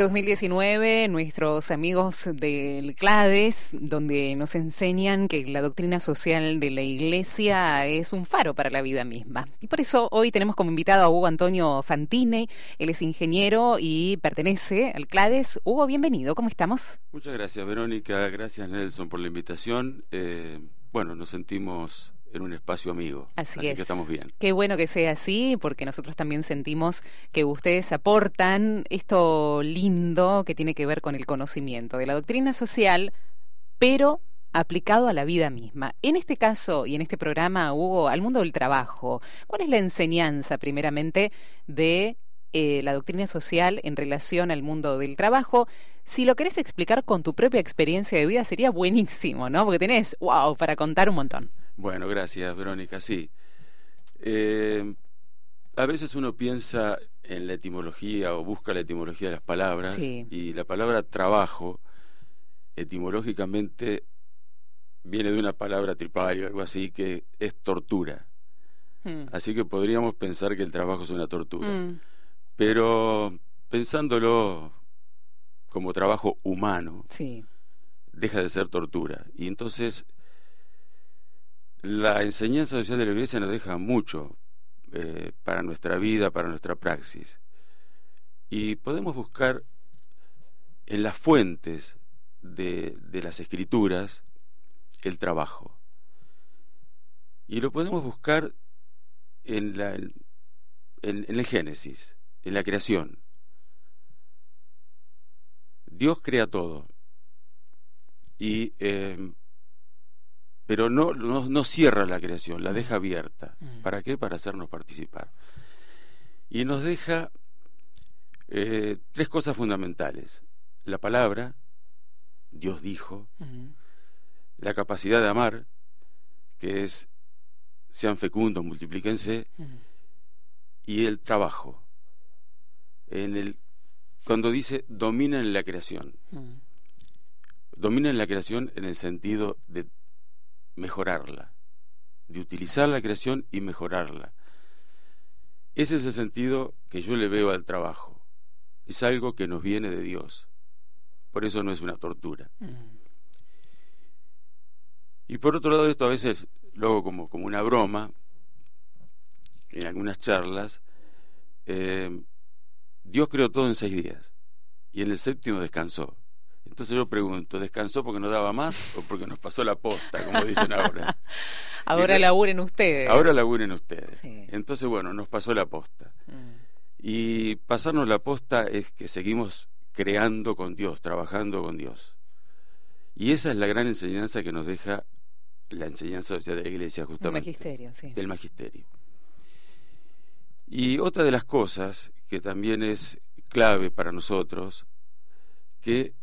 2019, nuestros amigos del CLADES, donde nos enseñan que la doctrina social de la Iglesia es un faro para la vida misma. Y por eso hoy tenemos como invitado a Hugo Antonio Fantine. Él es ingeniero y pertenece al CLADES. Hugo, bienvenido. ¿Cómo estamos? Muchas gracias, Verónica. Gracias, Nelson, por la invitación. Eh, bueno, nos sentimos en un espacio amigo. Así, que estamos bien. Qué bueno que sea así, porque nosotros también sentimos que ustedes aportan esto lindo que tiene que ver con el conocimiento de la doctrina social, pero aplicado a la vida misma. En este caso y en este programa, Hugo, al mundo del trabajo, ¿cuál es la enseñanza primeramente de eh, la doctrina social en relación al mundo del trabajo? Si lo querés explicar con tu propia experiencia de vida sería buenísimo, ¿no? Porque tenés, wow, para contar un montón. Bueno, gracias, Verónica. Sí. Eh, a veces uno piensa en la etimología o busca la etimología de las palabras y la palabra trabajo etimológicamente viene de una palabra tripario, algo así, que es tortura. Hmm. Así que podríamos pensar que el trabajo es una tortura. Hmm. Pero pensándolo como trabajo humano, deja de ser tortura. Y entonces la enseñanza social de la Iglesia nos deja mucho eh, para nuestra vida, para nuestra praxis. Y podemos buscar en las fuentes de, las escrituras el trabajo. Y lo podemos buscar en, la, en, el Génesis, en la creación. Dios crea todo. Y eh, pero no, no, cierra la creación, la deja abierta. Mm. ¿Para qué? Para hacernos participar. Y nos deja eh, tres cosas fundamentales. La palabra, Dios dijo, la capacidad de amar, que es sean fecundos, multiplíquense, y el trabajo. En el, cuando dice dominen la creación. Dominen la creación en el sentido de mejorarla, de utilizar la creación y mejorarla. Ese es el sentido que yo le veo al trabajo. Es algo que nos viene de Dios. Por eso no es una tortura. Mm. Y por otro lado, esto a veces luego como, como una broma, en algunas charlas, eh, Dios creó todo en seis días y en el séptimo descansó. Entonces yo pregunto, ¿descansó porque no daba más o porque nos pasó la posta, como dicen ahora? ahora laburen ustedes. Ahora laburen ustedes. Entonces, bueno, nos pasó la posta. Mm. Y pasarnos la posta es que seguimos creando con Dios, trabajando con Dios. Y esa es la gran enseñanza que nos deja la enseñanza de la Iglesia, justamente. Del magisterio, sí. Del magisterio. Y otra de las cosas que también es clave para nosotros, que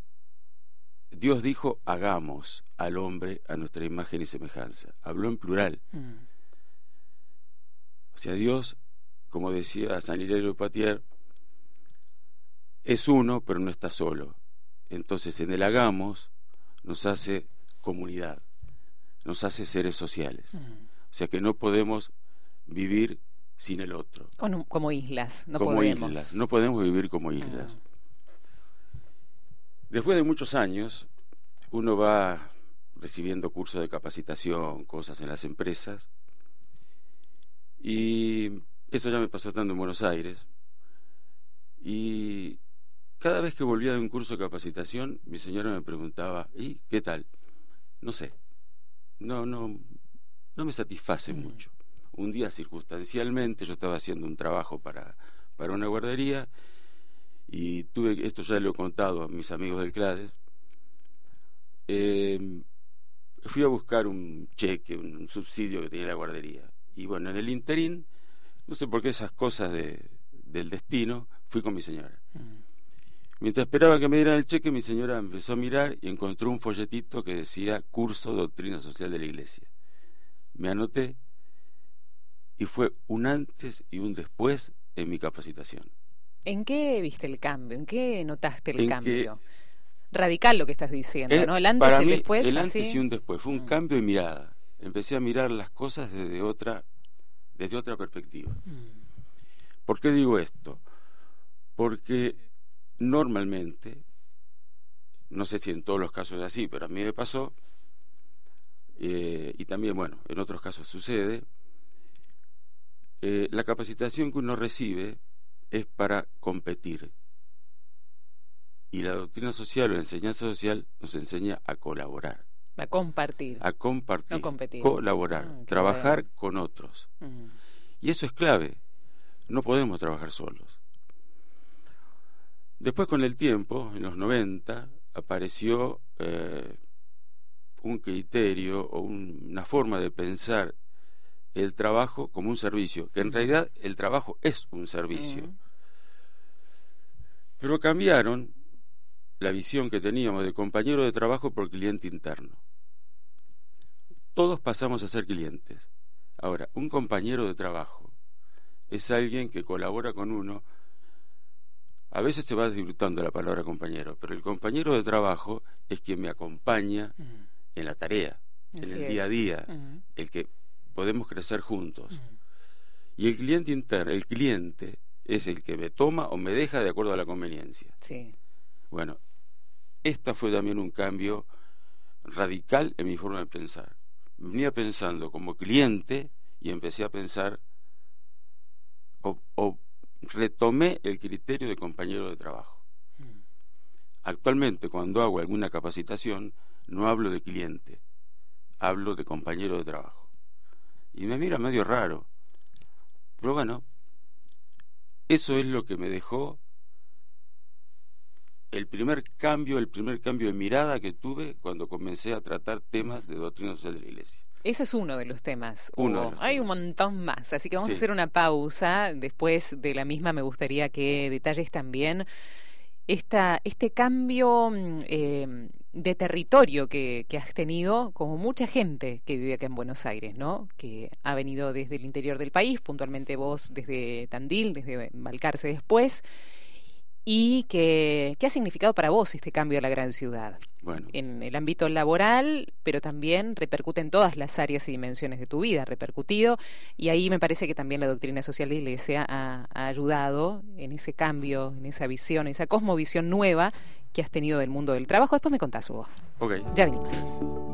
Dios dijo, hagamos al hombre a nuestra imagen y semejanza. Habló en plural. Mm. O sea, Dios, como decía San Hilario Patier, es uno, pero no está solo. Entonces, en el hagamos nos hace comunidad, nos hace seres sociales. Mm. O sea que no podemos vivir sin el otro. Como, islas, no como podemos. Islas. No podemos vivir como islas. Ah. Después de muchos años, uno va recibiendo cursos de capacitación, cosas en las empresas, y eso ya me pasó estando en Buenos Aires. Y cada vez que volvía de un curso de capacitación, mi señora me preguntaba, ¿y qué tal? No sé, no, no, no me satisface mm. mucho. Un día circunstancialmente yo estaba haciendo un trabajo para, para una guardería y tuve, esto ya lo he contado a mis amigos del CLADES, eh, fui a buscar un cheque, un subsidio que tenía la guardería. Y bueno, en el interín, no sé por qué esas cosas de, del destino, fui con mi señora. Mm. Mientras esperaba que me dieran el cheque, mi señora empezó a mirar y encontró un folletito que decía Curso Doctrina Social de la Iglesia. Me anoté y fue un antes y un después en mi capacitación. ¿En qué viste el cambio? ¿En qué notaste el cambio? Radical lo que estás diciendo, ¿no? El antes y el después. El antes y un después. Fue un mm. cambio de mirada. Empecé a mirar las cosas desde otra, desde otra perspectiva. Mm. ¿Por qué digo esto? Porque normalmente, no sé si en todos los casos es así, pero a mí me pasó, eh, y también, bueno, en otros casos sucede, eh, la capacitación que uno recibe es para competir. Y la doctrina social o la enseñanza social nos enseña a colaborar. A compartir. A compartir. No competir. Colaborar. Ah, trabajar con otros. Y eso es clave. No podemos trabajar solos. Después con el tiempo, en los 90, apareció eh, un criterio o un- una forma de pensar el trabajo como un servicio, que en realidad el trabajo es un servicio. Pero cambiaron la visión que teníamos de compañero de trabajo por cliente interno. Todos pasamos a ser clientes. Ahora, un compañero de trabajo es alguien que colabora con uno. A veces se va disfrutando la palabra compañero, pero el compañero de trabajo es quien me acompaña en la tarea, en el es. día a día, el que podemos crecer juntos. Y el cliente interno, el cliente es el que me toma o me deja de acuerdo a la conveniencia. Sí. Bueno, esta fue también un cambio radical en mi forma de pensar. Venía pensando como cliente y empecé a pensar o, o retomé el criterio de compañero de trabajo. Mm. Actualmente cuando hago alguna capacitación no hablo de cliente, hablo de compañero de trabajo. Y me mira medio raro. Pero bueno, eso es lo que me dejó el primer cambio, el primer cambio de mirada que tuve cuando comencé a tratar temas de doctrina social de la Iglesia. Ese es uno de los temas. Uno Hugo. de los Hay temas. un montón más, así que vamos a hacer una pausa. Después de la misma me gustaría que detalles también esta, este cambio mm, eh, de territorio que, que has tenido, como mucha gente que vive acá en Buenos Aires, ¿no? Que ha venido desde el interior del país, puntualmente vos desde Tandil, desde Balcarce después, y que, ¿qué ha significado para vos este cambio a la gran ciudad? Bueno, en el ámbito laboral, pero también repercute en todas las áreas y dimensiones de tu vida, ha repercutido, y ahí me parece que también la doctrina social de la Iglesia ha, ha ayudado en ese cambio, en esa visión, esa cosmovisión nueva que has tenido del mundo del trabajo. Después me contás, Hugo. ok. Ya venimos.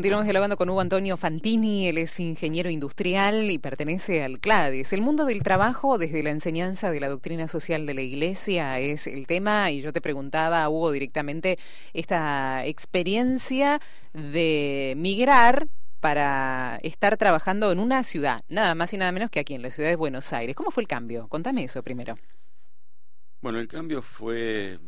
Continuamos dialogando con Hugo Antonio Fantini, él es ingeniero industrial y pertenece al CLADES. El mundo del trabajo desde la enseñanza de la doctrina social de la Iglesia es el tema y yo te preguntaba, Hugo, directamente esta experiencia de migrar para estar trabajando en una ciudad, nada más y nada menos que aquí en la ciudad de Buenos Aires. ¿Cómo fue el cambio? Contame eso primero. Bueno, el cambio fue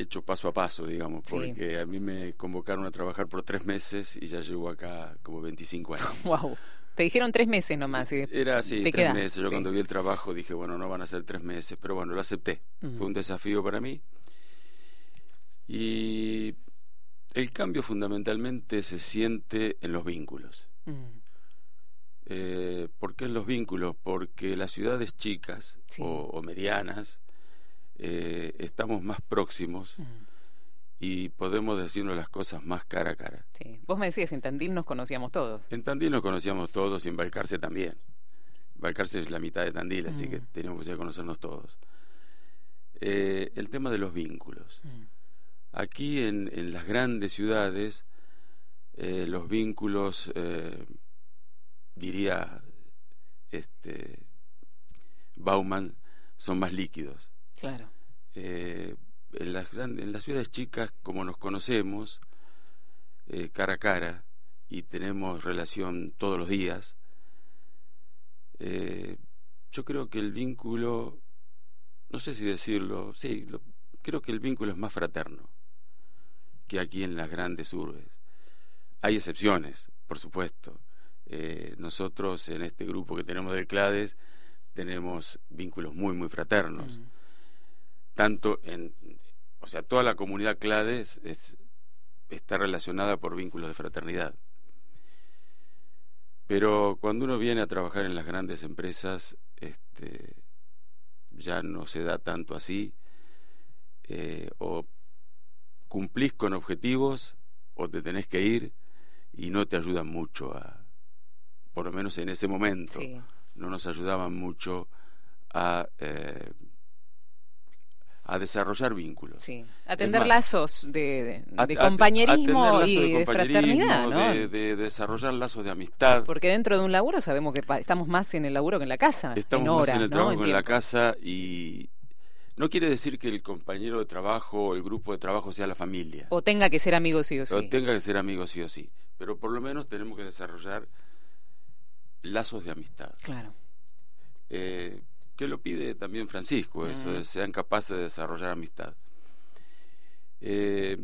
hecho paso a paso, digamos, Sí. porque a mí me convocaron a trabajar por tres meses y ya llevo acá como 25 años. Wow. Te dijeron tres meses nomás. y Era así, tres quedaste. meses. Yo cuando vi el trabajo dije, bueno, no van a ser tres meses, pero bueno, lo acepté. Fue un desafío para mí. Y el cambio fundamentalmente se siente en los vínculos. Eh, ¿Por qué en los vínculos? Porque las ciudades chicas Sí. o, o medianas eh, estamos más próximos y podemos decirnos las cosas más cara a cara. sí. Vos me decías, en Tandil nos conocíamos todos. En Tandil nos conocíamos todos y en Balcarce también. Balcarce es la mitad de Tandil, así Mm. que teníamos que conocernos todos. Eh, el tema de los vínculos. Aquí en, en las grandes ciudades, eh, los vínculos, diría este, Bauman, son más líquidos. Claro. Eh, en, las grandes, en las ciudades chicas, como nos conocemos eh, cara a cara y tenemos relación todos los días, eh, yo creo que el vínculo, no sé si decirlo, sí, lo- creo que el vínculo es más fraterno que aquí en las grandes urbes. Hay excepciones, por supuesto. Eh, nosotros en este grupo que tenemos del CLADES tenemos vínculos muy, muy fraternos Mm, tanto en, o sea, toda la comunidad Clades es, está relacionada por vínculos de fraternidad. Pero cuando uno viene a trabajar en las grandes empresas, este, ya no se da tanto así, eh, o cumplís con objetivos o te tenés que ir y no te ayudan mucho a, por lo menos en ese momento, Sí. no nos ayudaban mucho a, eh, a desarrollar vínculos. Sí, atender más, lazos de, de- A- de a- compañerismo y de, compañerismo, fraternidad, ¿no? de, de desarrollar lazos de amistad. Porque dentro de un laburo sabemos que estamos más en el laburo que en la casa. Estamos en más en el ¿no? trabajo que en la casa y no quiere decir que el compañero de trabajo o el grupo de trabajo sea la familia. O tenga que ser amigos sí o sí. O tenga que ser amigos sí o sí. Pero por lo menos tenemos que desarrollar lazos de amistad. Claro. Eh, que lo pide también Francisco, eso, Mm. sean capaces de desarrollar amistad. Eh,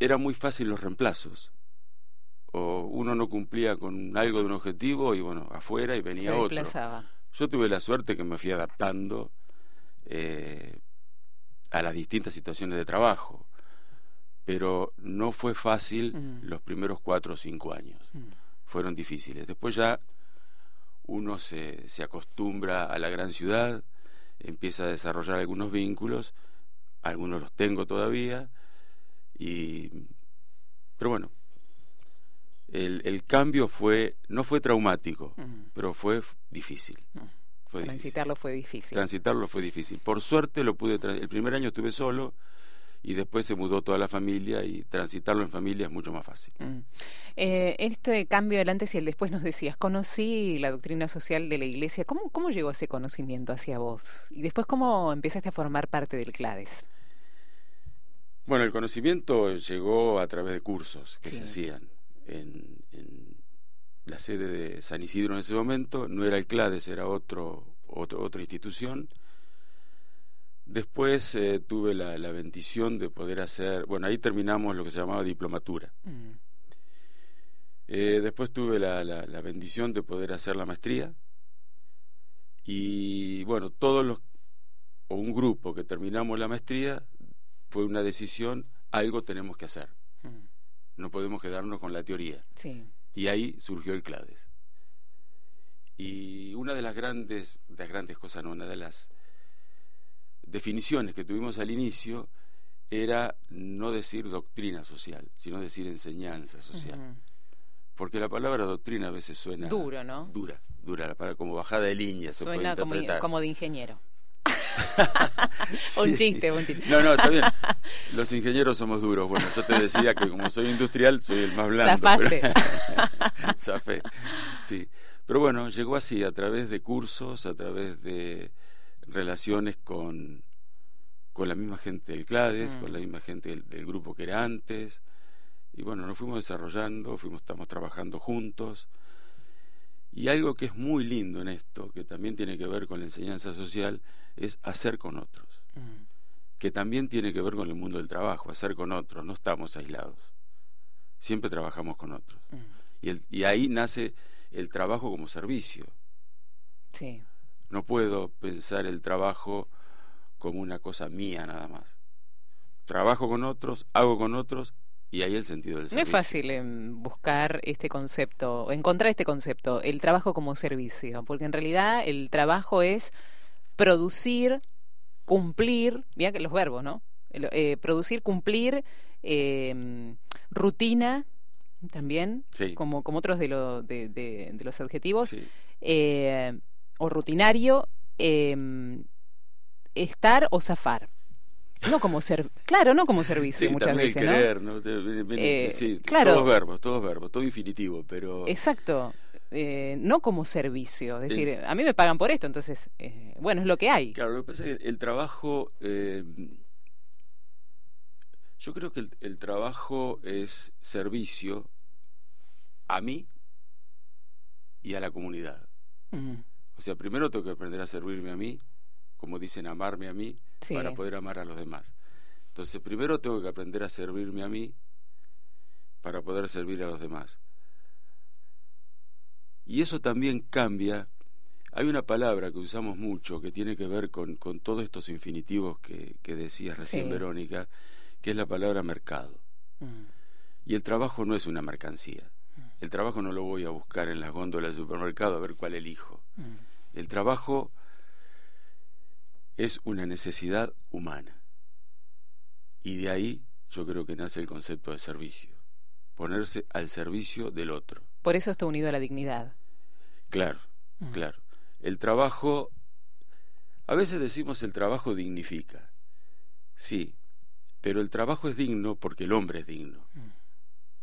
era muy fácil los reemplazos. O uno no cumplía con algo de un objetivo y bueno, afuera y Se venía otro. desplazaba. Yo tuve la suerte que me fui adaptando eh, a las distintas situaciones de trabajo, pero no fue fácil Mm. los primeros cuatro o cinco años. Mm. Fueron difíciles. Después ya uno se, se acostumbra a la gran ciudad, empieza a desarrollar algunos vínculos, algunos los tengo todavía, y pero bueno, el, el cambio fue, no fue traumático, pero fue difícil. Fue difícil. Transitarlo fue difícil. Transitarlo fue difícil. Por suerte lo pude, el primer año estuve solo y después se mudó toda la familia y transitarlo en familia es mucho más fácil. Mm. Eh, este cambio del antes y el después nos decías, conocí la doctrina social de la Iglesia. ¿Cómo, ¿Cómo llegó ese conocimiento hacia vos? Y después, ¿cómo empezaste a formar parte del CLADES? Bueno, el conocimiento llegó a través de cursos que Sí. se hacían en, en la sede de San Isidro en ese momento. No era el CLADES, era otro, otro, otra institución Después eh, tuve la, la bendición de poder hacer, bueno, ahí terminamos lo que se llamaba diplomatura. Mm. Eh, después tuve la, la- la bendición de poder hacer la maestría y bueno, todos los, o un grupo que terminamos la maestría, fue una decisión, algo tenemos que hacer, Mm. no podemos quedarnos con la teoría. Sí. Y ahí surgió el CLADES. Y una de las grandes, de las grandes cosas, no, una de las definiciones que tuvimos al inicio era no decir doctrina social, sino decir enseñanza social. Porque la palabra doctrina a veces suena Duro, ¿no? dura, dura, la palabra como bajada de línea se Suena puede como, de ingeniero. Sí. Un chiste, un chiste. No, no, está bien. Los ingenieros somos duros. Bueno, yo te decía que como soy industrial, soy el más blando. Zafaste. pero- Zafé, sí. Pero bueno, llegó así, a través de cursos, a través de relaciones con, con la misma gente del CLADES, Mm. con la misma gente del, del grupo que era antes. Y bueno, nos fuimos desarrollando, fuimos, estamos trabajando juntos. Y algo que es muy lindo en esto, que también tiene que ver con la enseñanza social, es hacer con otros Mm. que también tiene que ver con el mundo del trabajo, hacer con otros, no estamos aislados. Siempre trabajamos con otros. Mm. Y, el- y ahí nace el trabajo como servicio. Sí. No puedo pensar el trabajo como una cosa mía nada más. Trabajo con otros, hago con otros y ahí el sentido del No servicio. es fácil em, buscar este concepto, encontrar este concepto, el trabajo como servicio, porque en realidad el trabajo es producir, cumplir, mira que los verbos, ¿no? Eh, producir, cumplir, em, rutina también, Sí. como, como otros de, lo- de, de- de los adjetivos, Sí. O rutinario, em, estar o zafar. No como ser, claro, no como servicio Sí, muchas veces, el ¿no? querer, ¿no? Ven- Eh, sí, claro. Todos verbos, todos verbos, todo infinitivo, pero... Exacto. Eh, no como servicio. Es decir, a mí me pagan por esto, entonces, eh, bueno, es lo que hay. Claro, lo que pasa es que el trabajo, yo creo que el, el trabajo es servicio a mí y a la comunidad. Mm, O sea, primero tengo que aprender a servirme a mí, como dicen, amarme a mí, Sí. para poder amar a los demás. Entonces, primero tengo que aprender a servirme a mí para poder servir a los demás. Y eso también cambia. Hay una palabra que usamos mucho que tiene que ver con, con todos estos infinitivos que, que decías recién, Sí. Verónica, que es la palabra mercado. mm, Y el trabajo no es una mercancía. El trabajo no lo voy a buscar en las góndolas del supermercado a ver cuál elijo. mm. El trabajo es una necesidad humana. Y de ahí yo creo que nace el concepto de servicio. Ponerse al servicio del otro. Por eso está unido a la dignidad. Claro, Mm. claro. El trabajo, a veces decimos el trabajo dignifica. Sí, pero el trabajo es digno porque el hombre es digno.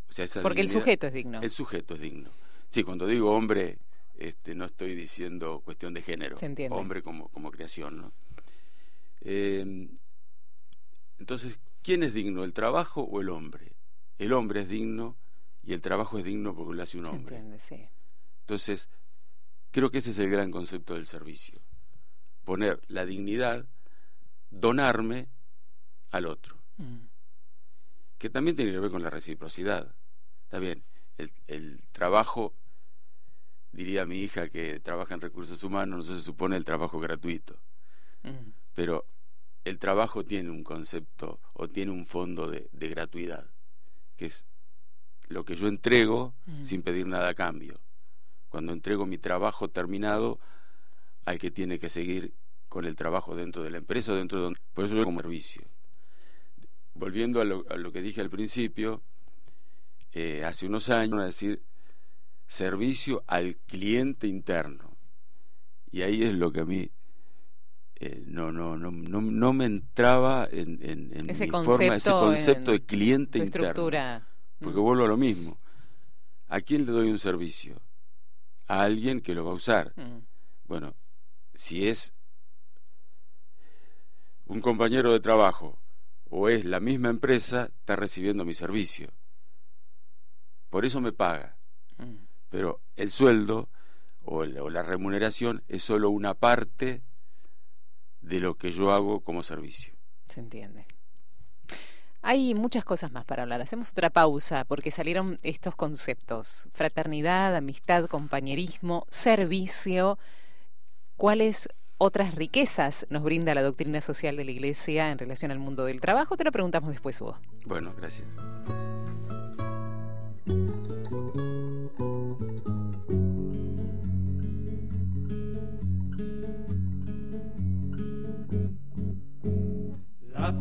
O sea, Mm. Porque el sujeto es digno. El sujeto es digno. Sí, cuando digo hombre, este, no estoy diciendo cuestión de género. Se. Hombre como, como creación, ¿no? Eh, entonces, ¿quién es digno, el trabajo o el hombre? El hombre es digno y el trabajo es digno porque lo hace un Se hombre. entiende, sí. Entonces, creo que ese es el gran concepto del servicio. Poner la dignidad, donarme al otro Mm, que también tiene que ver con la reciprocidad. Está bien, el, el trabajo, diría mi hija que trabaja en recursos humanos, no se supone el trabajo gratuito, mm. pero el trabajo tiene un concepto o tiene un fondo de, de gratuidad, que es lo que yo entrego Mm. sin pedir nada a cambio. Cuando entrego mi trabajo terminado al que tiene que seguir con el trabajo dentro de la empresa o dentro de donde... Por eso yo como servicio. Volviendo a lo, a lo que dije al principio, eh, hace unos años, a decir, servicio al cliente interno. Y ahí es lo que a mí eh, no, no, no, no, no me entraba en, en, en Ese mi forma, ese concepto concepto de cliente interno. estructura. Porque Mm. vuelvo a lo mismo. ¿A quién le doy un servicio? A alguien que lo va a usar. Mm. Bueno, si es un compañero de trabajo o es la misma empresa, está recibiendo mi servicio. Por eso me paga. Mm. Pero el sueldo o la, o la remuneración es solo una parte de lo que yo hago como servicio. Se entiende. Hay muchas cosas más para hablar. Hacemos otra pausa porque salieron estos conceptos. Fraternidad, amistad, compañerismo, servicio. ¿Cuáles otras riquezas nos brinda la doctrina social de la Iglesia en relación al mundo del trabajo? Te lo preguntamos después, Hugo. Bueno, gracias.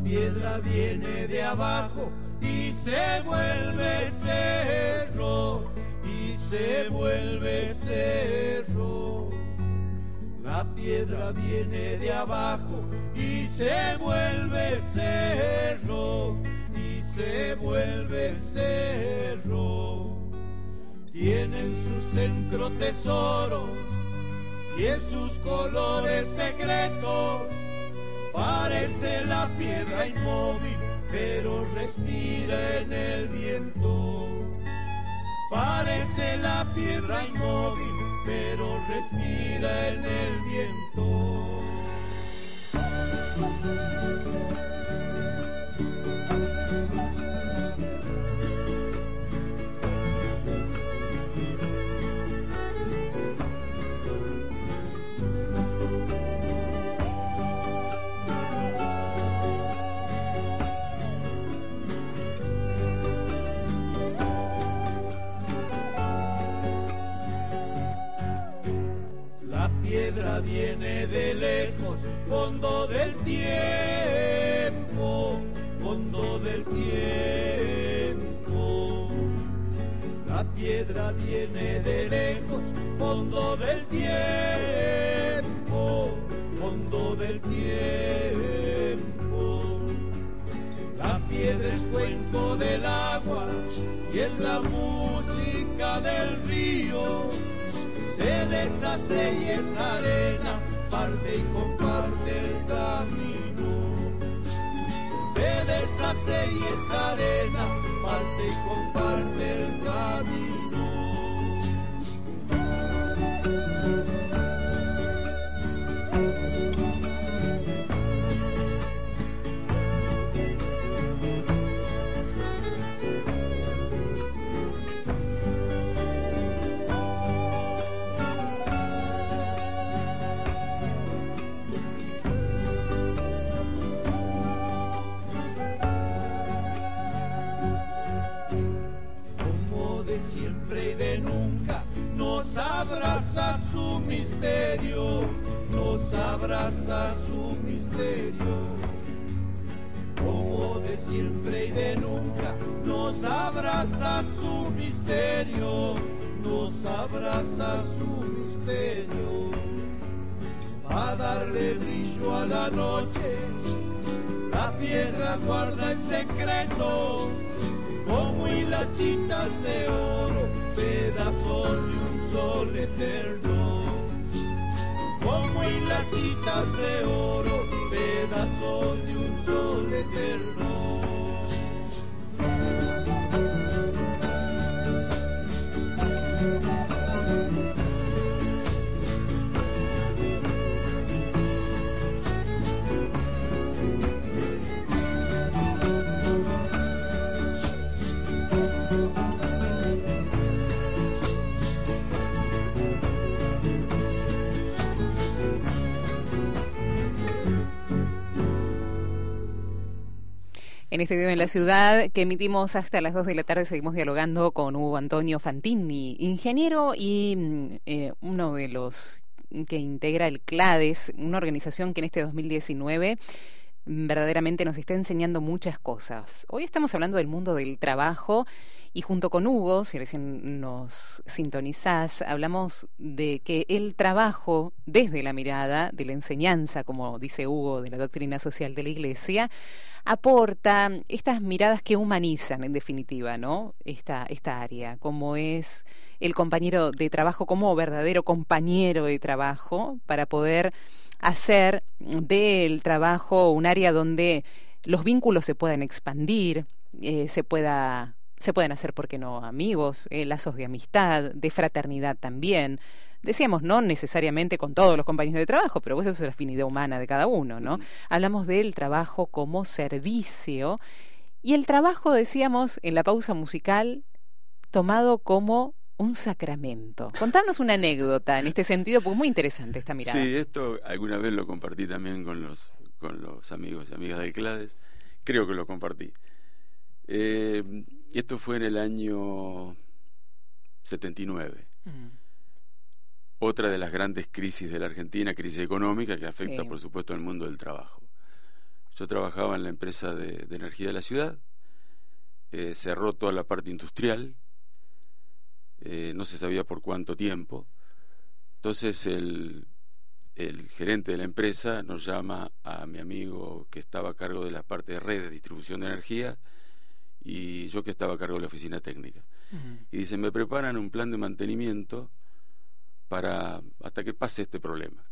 Piedra viene de abajo y se vuelve cerro, y se vuelve cerro. La piedra viene de abajo y se vuelve cerro, y se vuelve cerro. Tiene en su centro tesoro y en sus colores secretos Parece la piedra inmóvil, pero respira en el viento. Parece la piedra inmóvil, pero respira en el viento. Viene de lejos, fondo del tiempo, fondo del tiempo. La piedra es cuenco del agua y es la música del río se deshace y es arena, parte y comparte el camino. Se deshace y es arena, parte y comparte el abraza su misterio. Como de siempre y de nunca, nos abraza su misterio, nos abraza su misterio. A darle brillo a la noche, la piedra guarda en secreto como hilachitas de oro, pedazos de un sol eterno. Como hilachitas de oro, pedazos de un sol eterno. En este video en la ciudad que emitimos hasta las 2 de la tarde seguimos dialogando con Hugo Antonio Fantini, ingeniero y mm, eh, uno de los que integra el CLADES, una organización que en este 2019 verdaderamente nos está enseñando muchas cosas. Hoy estamos hablando del mundo del trabajo y junto con Hugo, si recién nos sintonizás, hablamos de que el trabajo desde la mirada de la enseñanza, como dice Hugo, de la doctrina social de la Iglesia, aporta estas miradas que humanizan, en definitiva, ¿no? Esta, esta área, como es el compañero de trabajo, como verdadero compañero de trabajo, para poder hacer del trabajo un área donde los vínculos se puedan expandir, eh, se pueda se pueden hacer, ¿por qué no?, amigos, eh, lazos de amistad, de fraternidad también, decíamos, no necesariamente con todos los compañeros de trabajo, pero eso es la afinidad humana de cada uno, ¿no? Hablamos del trabajo como servicio y el trabajo, decíamos en la pausa musical, tomado como un sacramento. Contanos una anécdota en este sentido, porque es muy interesante esta mirada. Sí, esto alguna vez lo compartí también con los, con los amigos y amigas del CLADES. Creo que lo compartí. Eh, esto fue en el año 79. Mm, Otra de las grandes crisis de la Argentina, crisis económica que afecta, Sí. por supuesto, al mundo del trabajo. Yo trabajaba en la empresa de, de energía de la ciudad, eh, cerró toda la parte industrial, eh, no se sabía por cuánto tiempo. Entonces el, el gerente de la empresa nos llama a mi amigo que estaba a cargo de la parte de red de distribución de energía y yo que estaba a cargo de la oficina técnica. Y dice, me preparan un plan de mantenimiento para hasta que pase este problema.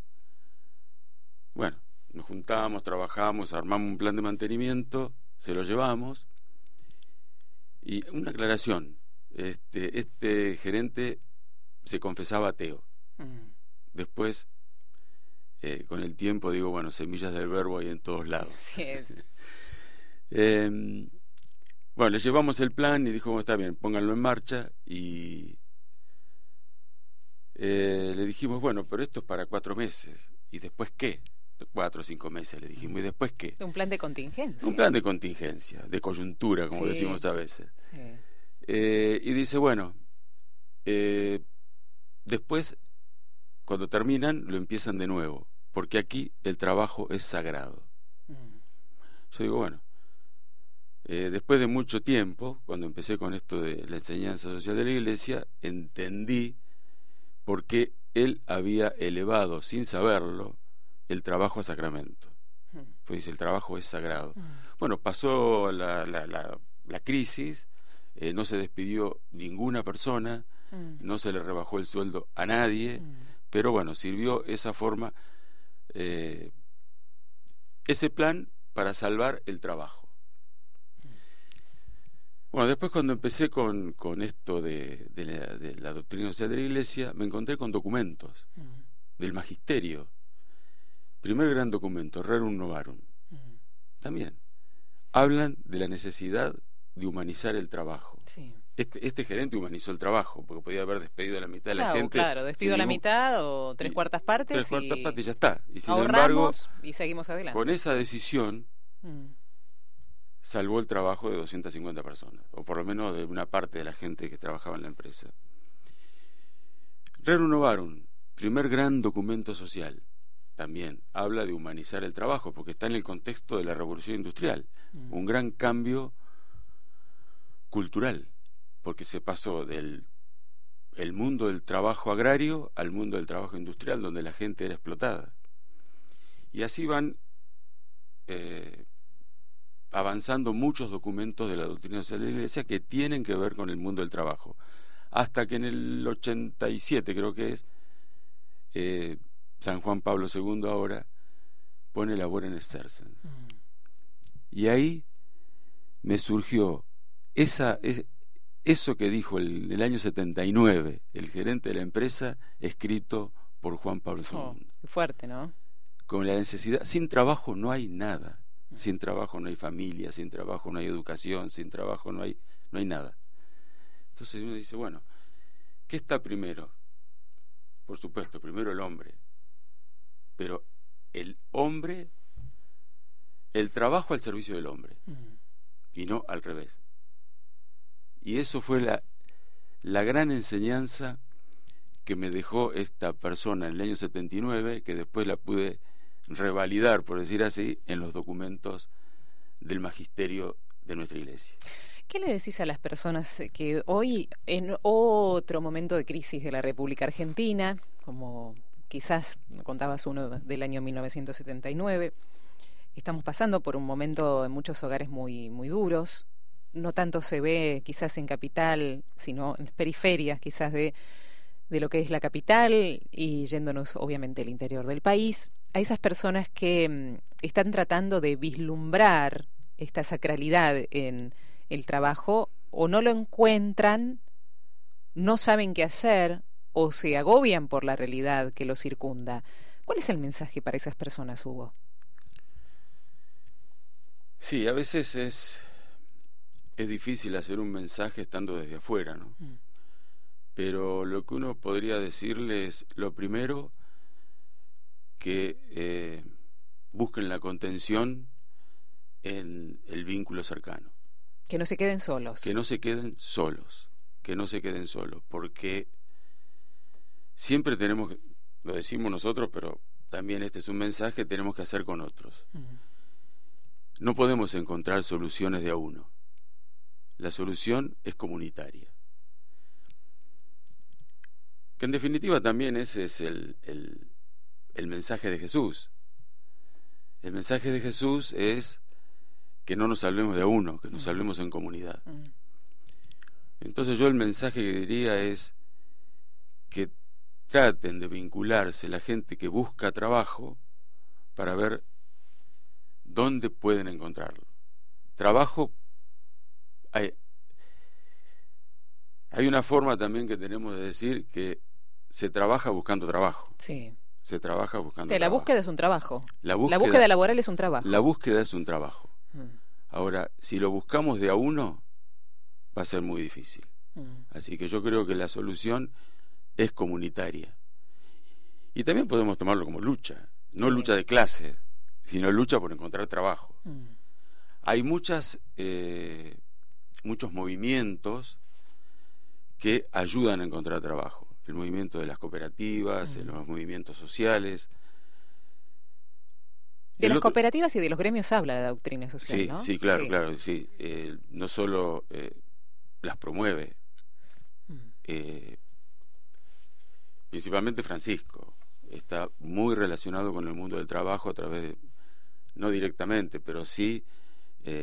Bueno, nos juntamos, trabajamos, armamos un plan de mantenimiento, se lo llevamos. Y una aclaración, este, este gerente se confesaba ateo. Después, eh, con el tiempo, digo, bueno, semillas del verbo hay en todos lados. Así es. Eh, bueno, le llevamos el plan y dijo, está bien, pónganlo en marcha y eh, le dijimos, bueno, pero esto es para cuatro meses. ¿Y después qué? Cuatro o cinco meses le dijimos, ¿y después qué? Un plan de contingencia. Un plan de contingencia, de coyuntura, como Sí. decimos a veces. Sí. Eh, y dice, bueno, eh, después, cuando terminan, lo empiezan de nuevo, porque aquí el trabajo es sagrado. Mm, Yo digo, bueno, eh, después de mucho tiempo, cuando empecé con esto de la enseñanza social de la iglesia, entendí por qué él había elevado, sin saberlo, el trabajo a sacramento. mm, Pues dice, el trabajo es sagrado. mm. Bueno, pasó la, la, la, la crisis, eh, no se despidió ninguna persona, Mm, no se le rebajó el sueldo a nadie, pero bueno, sirvió esa forma, eh, ese plan para salvar el trabajo. Bueno, después cuando empecé con, con esto de, de la, de la doctrina social de la Iglesia, me encontré con documentos del magisterio. Primer gran documento, Rerum Novarum, también. Hablan de la necesidad de humanizar el trabajo. Sí. Este, este gerente humanizó el trabajo, porque podía haber despedido a la mitad de la gente. claro, despido a la ningún- mitad o tres cuartas partes tres cuartas y partes y ya está. Y sin embargo, y seguimos adelante. con esa decisión salvó el trabajo de 250 personas, o por lo menos de una parte de la gente que trabajaba en la empresa. Rerum Novarum, primer gran documento social, también habla de humanizar el trabajo, porque está en el contexto de la revolución industrial, mm. un gran cambio cultural, porque se pasó del el mundo del trabajo agrario al mundo del trabajo industrial, donde la gente era explotada. Y así van eh, avanzando muchos documentos de la doctrina social de la Iglesia que tienen que ver con el mundo del trabajo. Hasta que en el 87, creo que es, eh, San Juan Pablo II ahora pone la en exercens. Mm, Y ahí me surgió esa, es- eso que dijo el, el año 79 el gerente de la empresa, escrito por Juan Pablo II. Oh, fuerte, ¿no? Con la necesidad, sin trabajo no hay nada. Sin trabajo no hay familia, sin trabajo no hay educación, sin trabajo no hay, no hay nada. Entonces uno dice, bueno, ¿qué está primero? Por supuesto, primero el hombre. Pero el hombre, el trabajo al servicio del hombre Mm, y no al revés. Y eso fue la, la gran enseñanza que me dejó esta persona en el año 79, que después la pude revalidar, por decir así, en los documentos del magisterio de nuestra iglesia. ¿Qué le decís a las personas que hoy, en otro momento de crisis de la República Argentina, como quizás contabas uno del año 1979, estamos pasando por un momento en muchos hogares muy, muy duros, no tanto se ve quizás en capital, sino en periferias quizás de, de lo que es la capital y yéndonos obviamente al interior del país, a esas personas que mm, están tratando de vislumbrar esta sacralidad en el trabajo o no lo encuentran, no saben qué hacer o se agobian por la realidad que los circunda. ¿Cuál es el mensaje para esas personas, Hugo? Sí, a veces es, es difícil hacer un mensaje estando desde afuera, ¿no? Mm. Pero lo que uno podría decirles, lo primero, que eh, busquen la contención en el vínculo cercano. Que no se queden solos. Que no se queden solos, que no se queden solos, porque siempre tenemos, que- lo decimos nosotros, pero también este es un mensaje que tenemos que hacer con otros. No podemos encontrar soluciones de a uno. La solución es comunitaria. Que en definitiva también ese es el, el- el mensaje de Jesús. El mensaje de Jesús es que no nos salvemos de uno, que nos salvemos en comunidad. Entonces yo el mensaje que diría es que traten de vincularse la gente que busca trabajo para ver dónde pueden encontrarlo. Trabajo, hay, hay una forma también que tenemos de decir que se trabaja buscando trabajo. Sí. Se trabaja buscando Que la trabajo. búsqueda es un trabajo. La La búsqueda, laboral es un trabajo. la búsqueda es un trabajo. Mm. Ahora, si lo buscamos de a uno, va a ser muy difícil. Mm. Así que yo creo que la solución es comunitaria. Y también podemos tomarlo como lucha, no Sí. lucha de clase, sino lucha por encontrar trabajo. Mm. Hay muchas, eh, muchos movimientos que ayudan a encontrar trabajo. El movimiento de las cooperativas, Mm. los movimientos sociales. De El las otro- cooperativas y de los gremios habla la doctrina social, Sí, ¿no? sí, claro, claro, sí. Eh, no solo eh, las promueve, Mm. eh, principalmente Francisco, está muy relacionado con el mundo del trabajo a través de, no directamente, pero sí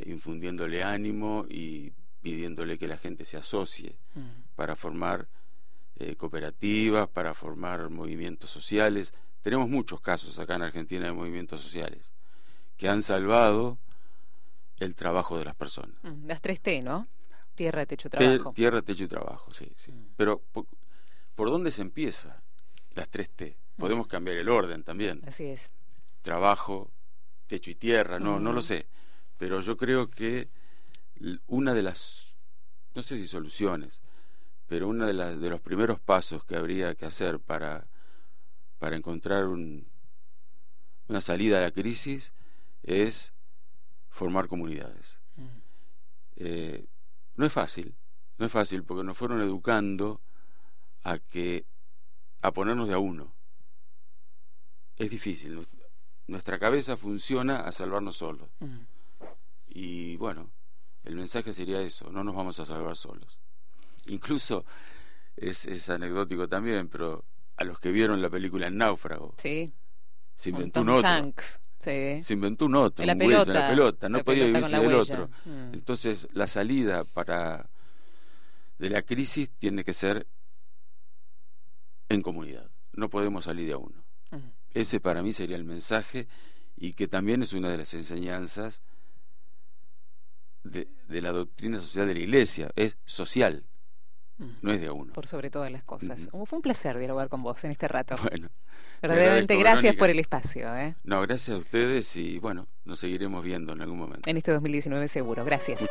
infundiéndole ánimo y pidiéndole que la gente se asocie Mm. para formar eh, cooperativas, para formar movimientos sociales. Tenemos muchos casos acá en Argentina de movimientos sociales que han salvado el trabajo de las personas. Mm. Las tres T, ¿no? Tierra, techo, Te- trabajo. tierra, techo y trabajo, sí, sí. Mm. Pero ¿por, por dónde se empieza las tres T? Podemos cambiar el orden también. Así es. Trabajo, techo y tierra, no, no lo Mm. sé. Pero yo creo que una de las, no sé si soluciones, pero una de, los primeros pasos que habría que hacer para, para encontrar un- una salida a la crisis es formar comunidades. Mm. Eh, no es fácil, no es fácil porque nos fueron educando a que a ponernos de a uno. Es difícil. nu- Nuestra cabeza funciona a salvarnos solos. Mm. Y bueno, el mensaje sería eso, no nos vamos a salvar solos. Incluso es, es anecdótico también, pero a los que vieron la película El Náufrago, Sí. se Un inventó un, Tom otro. Hanks. Sí. Se inventó un otro, En la un pelota. la pelota, no La podía pelota vivirse del huella. otro. Mm. Entonces, la salida para de la crisis tiene que ser en comunidad. No podemos salir de a uno. Mm. Ese para mí sería el mensaje y que también es una de las enseñanzas de, de la doctrina social de la Iglesia. Es social. No es de a uno. Por sobre todas las cosas. Uh, Fue un placer dialogar con vos en este rato. Bueno, Verdaderamente gracias Verónica. por el espacio. ¿eh? no, gracias a ustedes y bueno, nos seguiremos viendo en algún momento. En este 2019 seguro. Gracias.